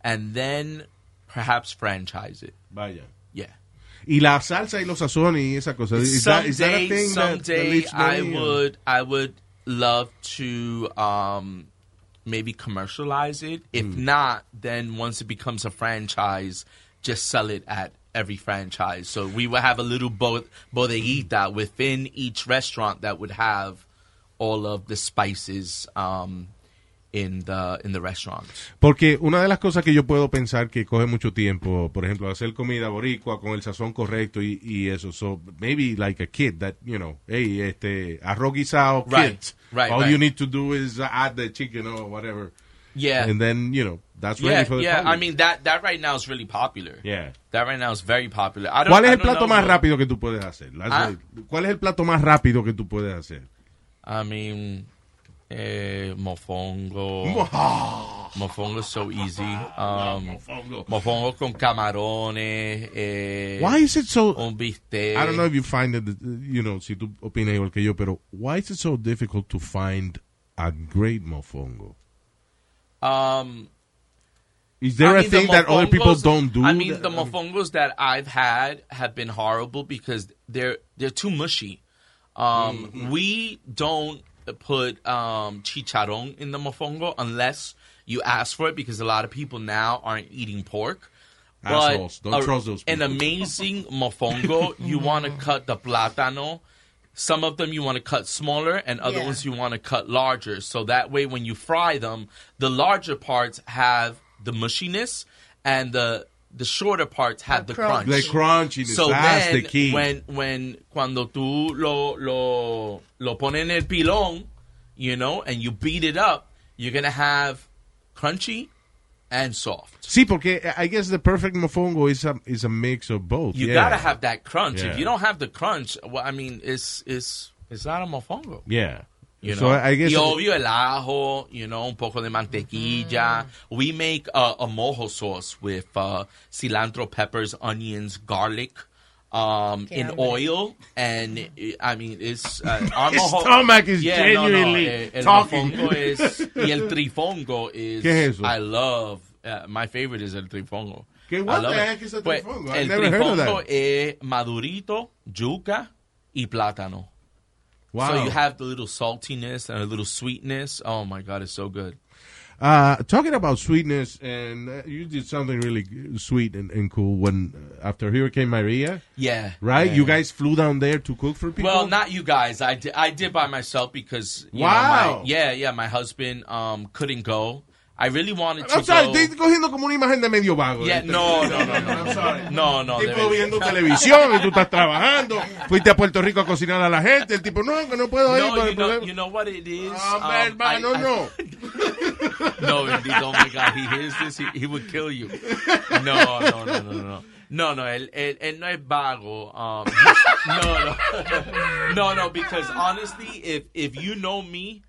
and then perhaps franchise it. Vaya. Yeah. Y la salsa y los sazones y esa cosa. Is that, is that a someday, that- that someday I or- would, I would love to um, maybe commercialize it. If Hmm. not, then once it becomes a franchise, just sell it at every franchise. So we would have a little bo- bodeguita within each restaurant that would have all of the spices um, in the in the restaurants. Porque una de las cosas que yo puedo pensar que coge mucho tiempo, por ejemplo, hacer comida boricua con el sazón correcto y, y eso. So maybe like a kid that, you know, hey, este, arroz guisado, Right, kids. right, All right. you need to do is add the chicken or whatever. Yeah. And then, you know, that's ready for the yeah. public. I mean that that right now is really popular. Yeah. That right now is very popular. I don't, ¿Cuál es I el plato know más rápido que tú puedes hacer? Ah. ¿Cuál es el plato más rápido que tú puedes hacer? I mean, eh, mofongo. mofongo is so easy. Um, mofongo con camarones. Eh, Why is it so... Un bistec. I don't know if you find it, you know, si tú opinas igual que yo, pero why is it so difficult to find a great mofongo? Um, Is there I a mean, the thing that other people don't do? I mean, that- the mofongos that I've had have been horrible because they're they're too mushy. Um, Mm-hmm. We don't put um, chicharron in the mofongo unless you ask for it because a lot of people now aren't eating pork. Assholes. Don't a- trust those An amazing mofongo, you want to cut the plátano. Some of them you want to cut smaller, and other Yeah. ones you want to cut larger. So that way, when you fry them, the larger parts have the mushiness, and the the shorter parts have The the crunch. The crunchiness, So that's then, the key. when when cuando tú lo lo lo pones en el pilón, you know, and you beat it up, you're gonna have crunchy and soft. Sí, porque I guess the perfect mofongo is a, is a mix of both. You yeah. gotta have that crunch. Yeah. If you don't have the crunch, well, I mean, it's it's it's not a mofongo. Yeah. You so know, I guess... y obvio el ajo, you know, un poco de mantequilla. We make a, a mojo sauce with uh, cilantro, peppers, onions, garlic, um, Qué in hambre. oil, and I mean, it's uh, our His mojo- stomach is yeah, no, no, genuinely eh, el talking. mofongo es y el trifongo is. ¿Qué es eso? I love. Uh, my favorite is el trifongo. ¿Qué- I what love the heck is a Pues, trifongo? I've El never heard of that. trifongo es madurito, yuca y plátano. Wow. So you have the little saltiness and a little sweetness. Oh my god, it's so good. Uh, talking about sweetness, and uh, you did something really sweet and, and cool when uh, after Hurricane Maria, Yeah. right? yeah, you guys flew down there to cook for people. Well, not you guys. I did, I did by myself because you Wow. know, my, yeah, yeah, my husband um couldn't go. I really wanted to sorry, go. estoy cogiendo como una imagen de medio vago. Yeah, no, no, no, no, I'm sorry. No, no, El tipo viendo televisión y tú estás trabajando. Fuiste a Puerto Rico a cocinar a la gente. El tipo, no, que no puedo ir. No, por el you know, you know what it is. Ah, Um, hermano, no. no, indeed. Oh my God, he hears this, he, he would kill you. No, no, no, no, no, no. No, no, él, él, él no es vago. Um, no, no, no, no. Because honestly, if if you know me,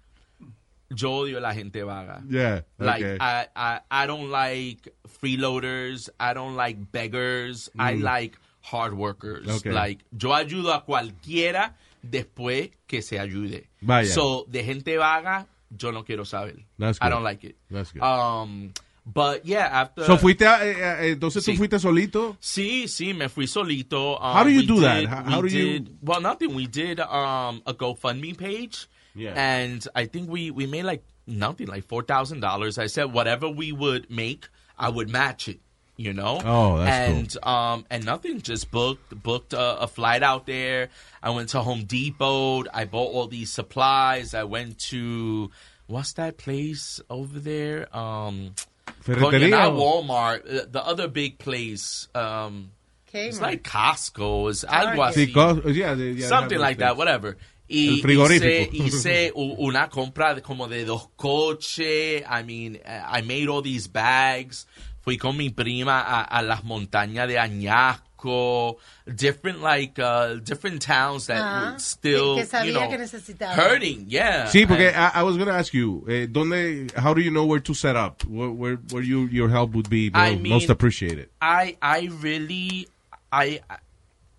yo odio a la gente vaga. Yeah. Like okay. I, I, I don't like freeloaders. I don't like beggars. I like hard workers. Mm. Okay. Like yo ayudo a cualquiera después que se ayude. Vaya. So de gente vaga, yo no quiero saber. That's I good. don't like it. That's good. Um, but yeah, after. so fuiste, a- eh, eh, entonces tú fuiste solito. Sí, sí, me fui solito. Um, How do you we do that? How- do you- Well, nothing. We did um, a GoFundMe page. Yeah. And I think we, we made like nothing, like $4,000. I said whatever we would make, I would match it. You know, Oh, that's and um and nothing. Just booked booked a, a flight out there. I went to Home Depot. I bought all these supplies. I went to what's that place over there? Um, Ferretería not Walmart. uh, The other big place. Um, it's like Costco. It's algo Target. así. Sí, cos- yeah, yeah, Something like those that, whatever. Y El frigorífico. hice, hice una compra de como de dos coches. I mean, uh, I made all these bags. Fui con mi prima a, a las montañas de Añasco. Different, like, uh, different towns that were still, Que- que sabía you know, hurting. Yeah. Sí, porque I, I was going to ask you, eh, ¿dónde, how do you know where to set up? Where, where, where you, your help would be I mo- mean- most appreciated? I I really I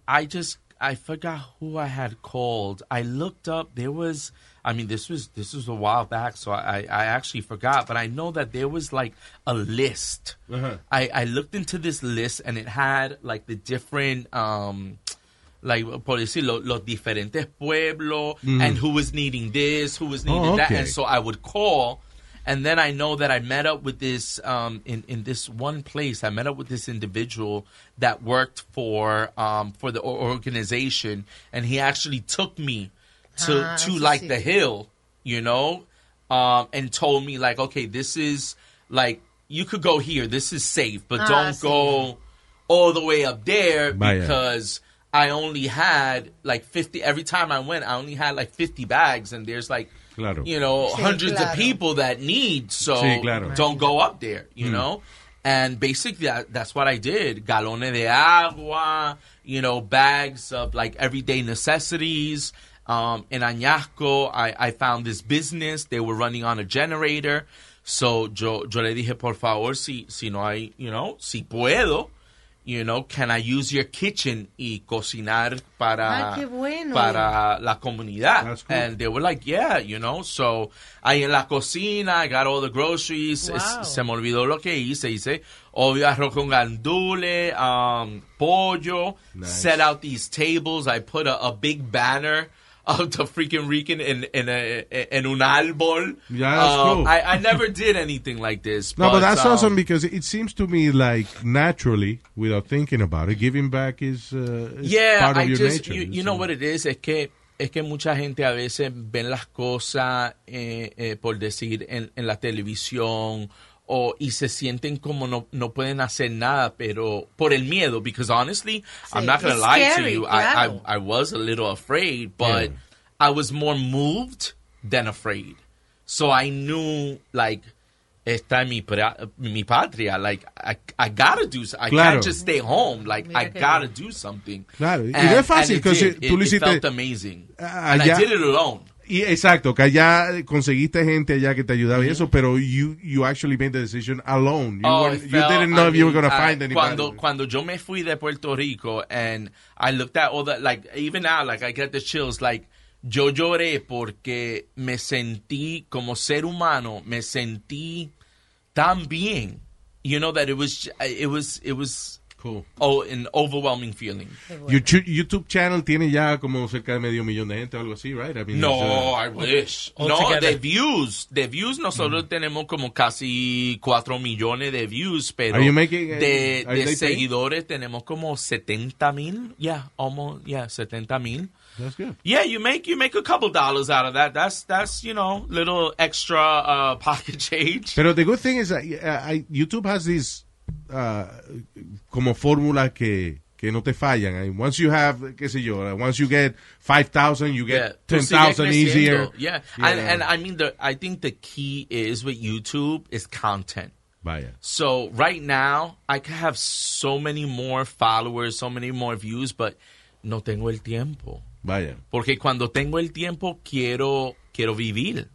I just I forgot who I had called. I looked up there was I mean this was this was a while back so I I actually forgot but I know that there was like a list. Uh-huh. I I looked into this list and it had like the different um like por decirlo los diferentes pueblos and who was needing this, who was needing. Oh, that and so I would call and then I know that I met up with this um, in in this one place. I met up with this individual that worked for um, for the organization, and he actually took me to Ah, to like the hill, you know, um, and told me like, okay, this is like you could go here. This is safe, but Ah, don't go all the way up there Vaya. because. I only had like 50 every time I went I only had like 50 bags and there's like Claro. you know Sí, hundreds of people that need so Sí, claro. don't go up there you know? And basically that, that's what I did. Galones de agua you know bags of like everyday necessities. Um, in Añasco I, I found this business. They were running on a generator. So yo, yo le dije por favor si, si no hay you know si puedo you know, can I use your kitchen y cocinar para, Ah, qué bueno. para la comunidad? That's cool. And they were like, yeah, you know, so ahí en la cocina, I got all the groceries. Es- Wow. se me olvidó lo que hice. Hice obvio arroz con gandule, um, pollo, Nice. set out these tables. I put a, a big banner of the freaking Rican in, in, a, in un árbol. Yeah, that's Um, cool. I, I never did anything like this. No, but that's um, awesome because it seems to me like naturally, without thinking about it, giving back is, uh, is Yeah, part of I your just, nature. you, you know what it is, es que es que mucha gente a veces ven las cosas, eh, eh, por decir, en, en la televisión o y se sienten como no, no pueden hacer nada, pero por el miedo, because honestly, I'm not gonna it's lie to scary, you, I, claro. I, I was a little afraid, but Yeah. I was more moved than afraid. So I knew, like, esta es mi, mi patria, like, I, I gotta do, so- I Claro. can't just stay home, like, Mira I gotta bien. do something. Claro, y And- no es fácil, and it because did. tú lo It- it hiciste- felt amazing. Ah, and I did it alone. Y exacto, que allá conseguiste gente allá que te ayudaba y eso, pero you you actually made the decision alone. You, Oh, you felt- didn't know I if you were going to find anybody. Cuando, cuando yo me fui de Puerto Rico and I looked at all that, like, even now, like, I get the chills, like, yo lloré porque me sentí como ser humano, me sentí tan bien. You know, that it was, it was, it was, Cool. oh, an overwhelming feeling. Your chu- YouTube channel tiene ya como cerca de medio millón de gente o algo así, right? I mean, No, it's, uh, I wish. All no, together. de views. De views nosotros tenemos como casi 4 millones de views, pero Are you making, uh, de, are de they paying? seguidores tenemos como 70 mil. Yeah, almost, yeah, 70 mil. that's good. Yeah, you make you make a couple dollars out of that. That's that's you know little extra uh, pocket change. Pero the good thing is that uh, I- YouTube has this uh, como fórmula que que no te fallan. I mean, once you have, qué sé yo, uh, once you get 5,000, you Yeah, get tú 10,000 sigues easier. Yeah, Yeah. And, and I mean, the, I think the key is with YouTube is content. Vaya. So right now, I can have so many more followers, so many more views, but no tengo el tiempo. Vaya. Porque cuando tengo el tiempo, quiero, quiero vivir.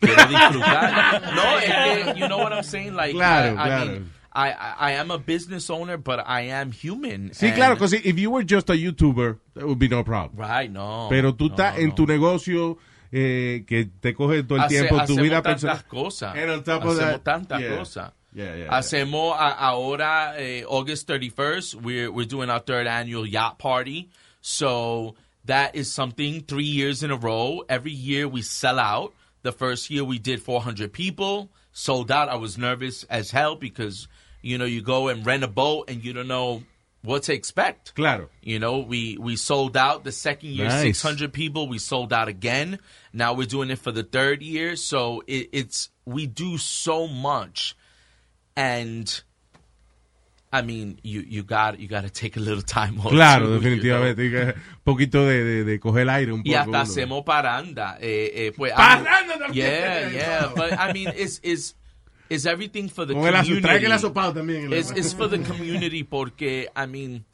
Quiero disfrutar. no, es que, you know what I'm saying? Like, Claro, I, I claro. mean, I, I, am a business owner, but I am human. Sí, and- claro, because if you were just a YouTuber, that would be no problem. Right, no. Pero tú no, estás no, en tu negocio eh, que te coge todo el Hace- tiempo, tu vida tantas personal. cosas. And on top of hacemos tantas yeah. cosas. Yeah, yeah, yeah. Hacemos a- ahora, eh, August 31st, we're, we're doing our third annual yacht party. So that is something three years in a row. Every year we sell out. The first year we did 400 people, sold out. I was nervous as hell because, you know, you go and rent a boat and you don't know what to expect. Claro. You know, we we sold out the second year, Nice. six hundred people. We sold out again. Now we're doing it for the third year. So it, it's we do so much, and I mean, you you got you got to take a little time off. Claro, too, you know? definitivamente. Poquito de, de, de coger aire un poco. Y hasta uno. hacemos parranda. Eh, eh, pues, I Parranda mean, también. Yeah, yeah. But I mean, it's it's it's everything for the Con community. trae el asopado también. It's, it's for the community porque, I mean,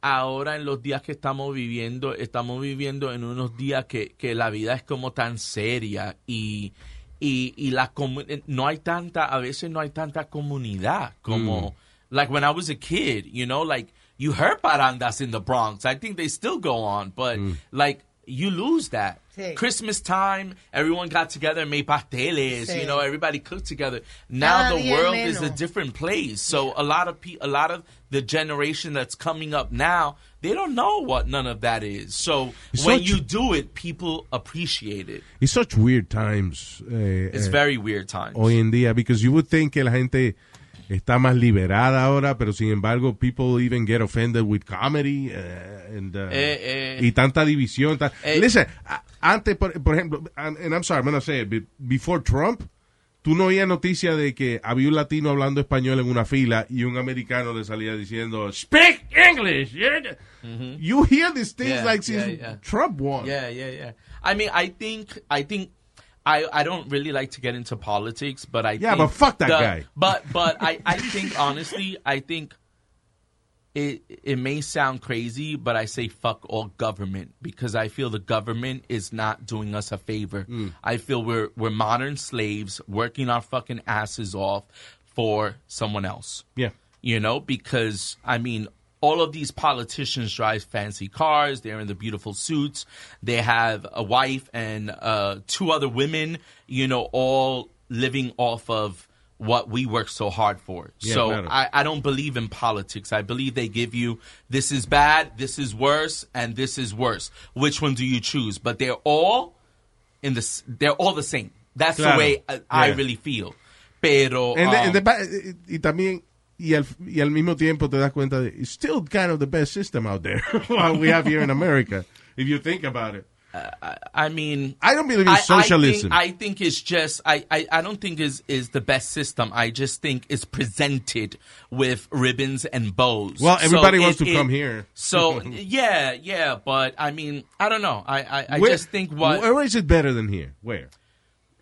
ahora en los días que estamos viviendo, estamos viviendo en unos días que, que la vida es como tan seria y, y, y la no hay tanta, a veces no hay tanta comunidad como, like when I was a kid, you know, like you heard parandas in the Bronx. I think they still go on, but like you lose that. Sí. Christmas time, everyone got together and made pasteles, Sí. you know, everybody cooked together. Now Cada the día world is a different place. So a lot of pe- a lot of the generation that's coming up now, they don't know what none of that is. So It's when such- you do it, people appreciate it. It's such weird times. eh, It's eh, very weird times. hoy en día, because you would think que la gente está más liberada ahora, pero sin embargo, people even get offended with comedy eh, and, uh, Eh, eh. y tanta división. Eh. Listen, antes, por, por ejemplo, and, and I'm sorry, I'm gonna say it, be- before Trump, tú no oías noticia de que había un latino hablando español en una fila y un americano le salía diciendo, speak English. yeah." You hear these things Yeah, like since yeah, yeah. Trump won. Yeah, yeah, yeah. I mean, I think, I think, I, I don't really like to get into politics, but I Yeah, think but fuck that the- guy. But but I, I think honestly, I think it it may sound crazy, but I say fuck all government because I feel the government is not doing us a favor. Mm. I feel we're we're modern slaves working our fucking asses off for someone else Yeah. you know, because I mean, all of these politicians drive fancy cars. They're in the beautiful suits. They have a wife and uh, two other women, you know, all living off of what we work so hard for. Yeah, so. I, I don't believe in politics. I believe they give you this is bad, this is worse, and this is worse. Which one do you choose? But they're all in the. s- They're all the same. That's Claro. the way I, I really feel. Pero And the- um, and the y también y al, y al mismo tiempo te das cuenta de it's still kind of the best system out there what we have here in America if you think about it uh, I mean, I don't believe in I- socialism. I think, I think it's just I, I, I don't think is is the best system. I just think it's presented with ribbons and bows. Well, everybody So wants it- to it- come here. So yeah, yeah, but I mean, I don't know. I I, I Where- just think what where is it better than here where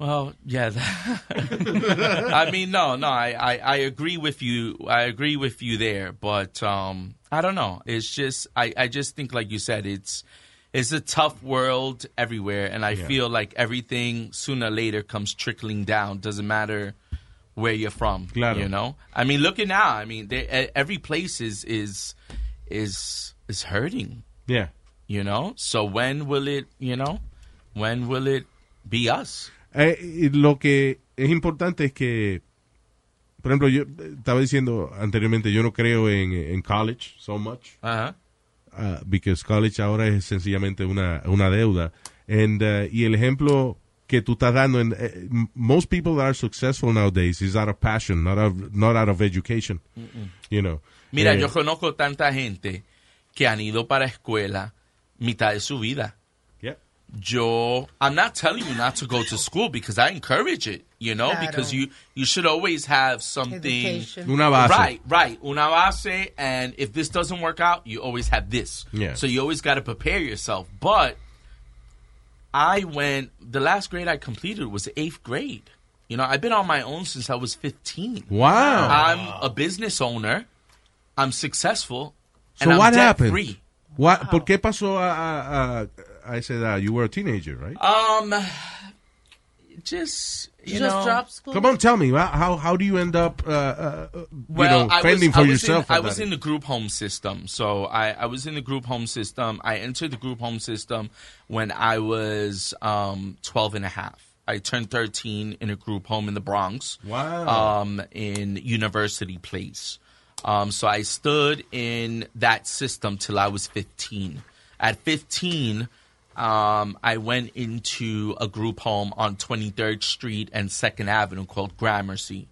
well, yeah. I mean, no, no. I, I, I agree with you. I agree with you there, but um, I don't know. It's just I, I just think, like you said, it's it's a tough world everywhere, and I feel like everything sooner or later comes trickling down. Doesn't matter where you're from. Claro. You know. I mean, look at now. I mean, they, every place is is is is hurting. yeah You know. So when will it? You know, when will it be us? Eh, lo que es importante es que por ejemplo yo eh, estaba diciendo anteriormente yo no creo en, en college so much Uh huh. uh, because college ahora es sencillamente una, una deuda. And, uh, y el ejemplo que tú estás dando, en, m- most people that are successful nowadays is out of passion, not out of, not out of education. You know. Mira, Eh, yo conozco tanta gente que han ido para escuela mitad de su vida. Yeah. Yo, I'm not telling you not to go to school because I encourage it, you know, Claro. because you you should always have something. Education. Una base. Right, right. Una base, and if this doesn't work out, you always have this. Yeah. So you always got to prepare yourself. But I went, the last grade I completed was eighth grade. You know, I've been on my own since I was 15. Wow. I'm a business owner. I'm successful. so and I'm what debt happened? Free. What, ¿Por qué pasó a, a, a, a esa edad? You were a teenager, right? Um, just you You just know, drop school. Come on, tell me. How, how, how do you end up, uh, uh, you Well, know, I fending was, for I was yourself? In, I was in the group home system. So I, I was in the group home system. I entered the group home system when I was um, 12 and a half. I turned 13 in a group home in the Bronx. Wow. Um, in University Place. Um, so I stood in that system till I was 15. At 15, um, I went into a group home on 23rd Street and 2nd Avenue called Gramercy.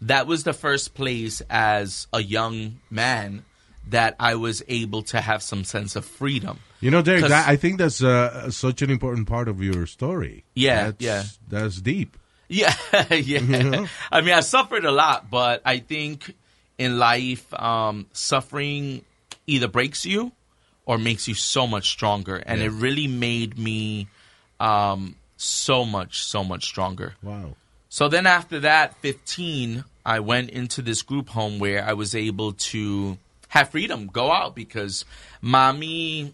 That was the first place as a young man that I was able to have some sense of freedom. You know, Derek, that, I think that's uh, such an important part of your story. Yeah, that's, yeah. That's deep. Yeah, yeah. I mean, I suffered a lot, but I think in life, um, suffering either breaks you or makes you so much stronger, and it really made me um, so much, so much stronger. Wow. So then after that, 15, I went into this group home where I was able to have freedom, go out because mommy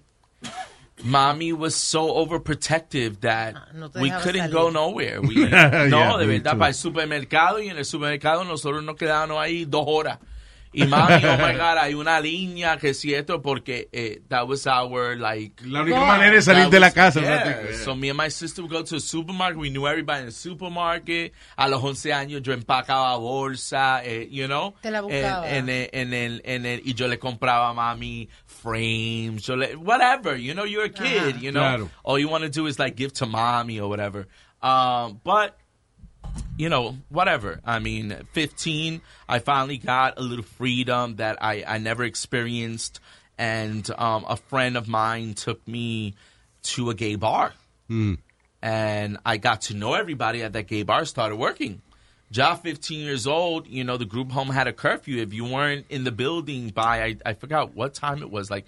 mommy was so overprotective that Ah, no we couldn't salir. go nowhere. We, Yeah, no, de me verdad, too. para el supermercado y en el supermercado nosotros nos quedábamos ahí dos horas. Y mami, oh my God, hay una línea que es cierto porque eh, that was our like La única manera de salir that de la was- casa. yeah. ¿verdad? So me and my sister would go to the supermarket. We knew everybody in the supermarket. A los 11 años yo empacaba bolsa, eh, you know. Te la buscaba. En, en, el- en el, en el, y yo le compraba a mami frames, yo le, whatever, you know, you're a kid, you know. Claro. All you want to do is like give to mommy or whatever. Um, but you know, whatever. I mean, 15, I finally got a little freedom that I, I never experienced. And um, a friend of mine took me to a gay bar. And I got to know everybody at that gay bar, started working. Ja, 15 years old, you know, the group home had a curfew. If you weren't in the building by, I, I forgot what time it was, like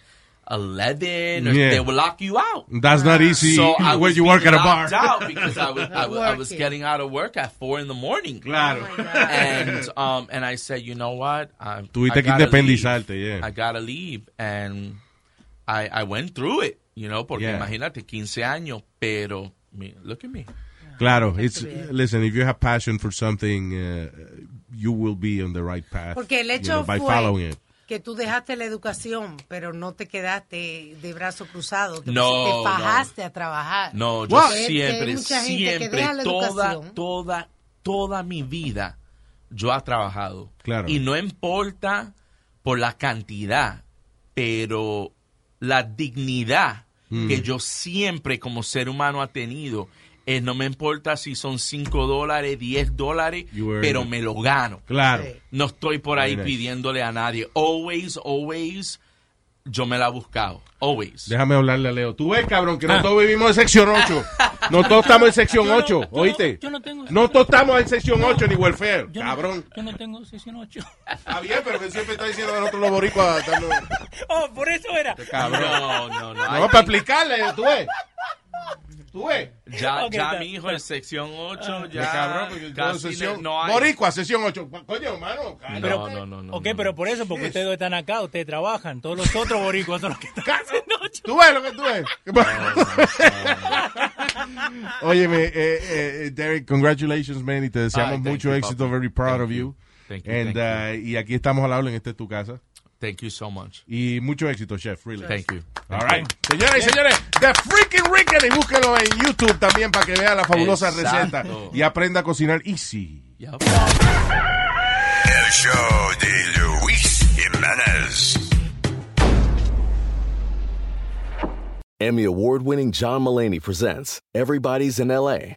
11, or Yeah. they will lock you out. That's not easy So I when was you work at a bar. locked out because I was I was, I was getting out of work at four in the morning. Claro. And um and I said, you know what? I, Tuviste I que gotta independizarte, leave. yeah. I gotta leave, and I I went through it, you know, porque Yeah. imagínate 15 años, pero me, look at me. Claro. It's, listen, if you have passion for something, uh, you will be on the right path. Porque el you hecho know, by fue following it. Que tú dejaste la educación, pero no te quedaste de brazo cruzado. Te, No, te no. fajaste a trabajar. No, yo siempre, mucha gente que siempre, deja la toda, educación. toda, toda mi vida, yo he trabajado. Claro. Y no importa por la cantidad, pero la dignidad Mm. que yo siempre como ser humano ha tenido, eh, no me importa si son 5 dólares, 10 dólares, pero me lo gano. Claro. Sí. No estoy por ahí nice. pidiéndole a nadie. Always, always, yo me la he buscado. Always. Déjame hablarle a Leo. Tú ves, cabrón, que no todos vivimos en sección 8. No todos estamos en sección Yo no- 8, yo no- ¿oíste? yo no tengo- No todos estamos en sección 8 ni welfare, Yo no- cabrón. yo no tengo sesión 8. Está bien, pero que siempre está diciendo que nosotros los boricuas estamos... Oh, por eso era. Cabrón. No, no, no. No, para explicarle, tú ves. Tú ves. Ya, ya mi hijo en sección 8, ya. Ya, cabrón, casi sesión... no hay. Boricua, sesión 8. Coño, mano. cállate. No, no, no, no. ok, no. pero por eso, porque ustedes están acá, ustedes trabajan. Todos los otros boricuas son los que están haciendo ocho. Tú ves lo que tú ves. Óyeme, eh, eh, Derek, congratulations, man, y te deseamos Ay, mucho you, éxito. papi. Very proud Thank of you. you. Thank you, And, thank uh, y aquí estamos al habla en Esta es tu casa. Thank you so much. Y mucho éxito, chef, really. Thank you. All right. Señoras y señores, The Freaking Rican, y búsquenlo en YouTube también para que vea la fabulosa Exacto. receta y aprenda a cocinar easy. Yep. El show de Luis Jiménez. Emmy award winning John Mulaney presents Everybody's in LA,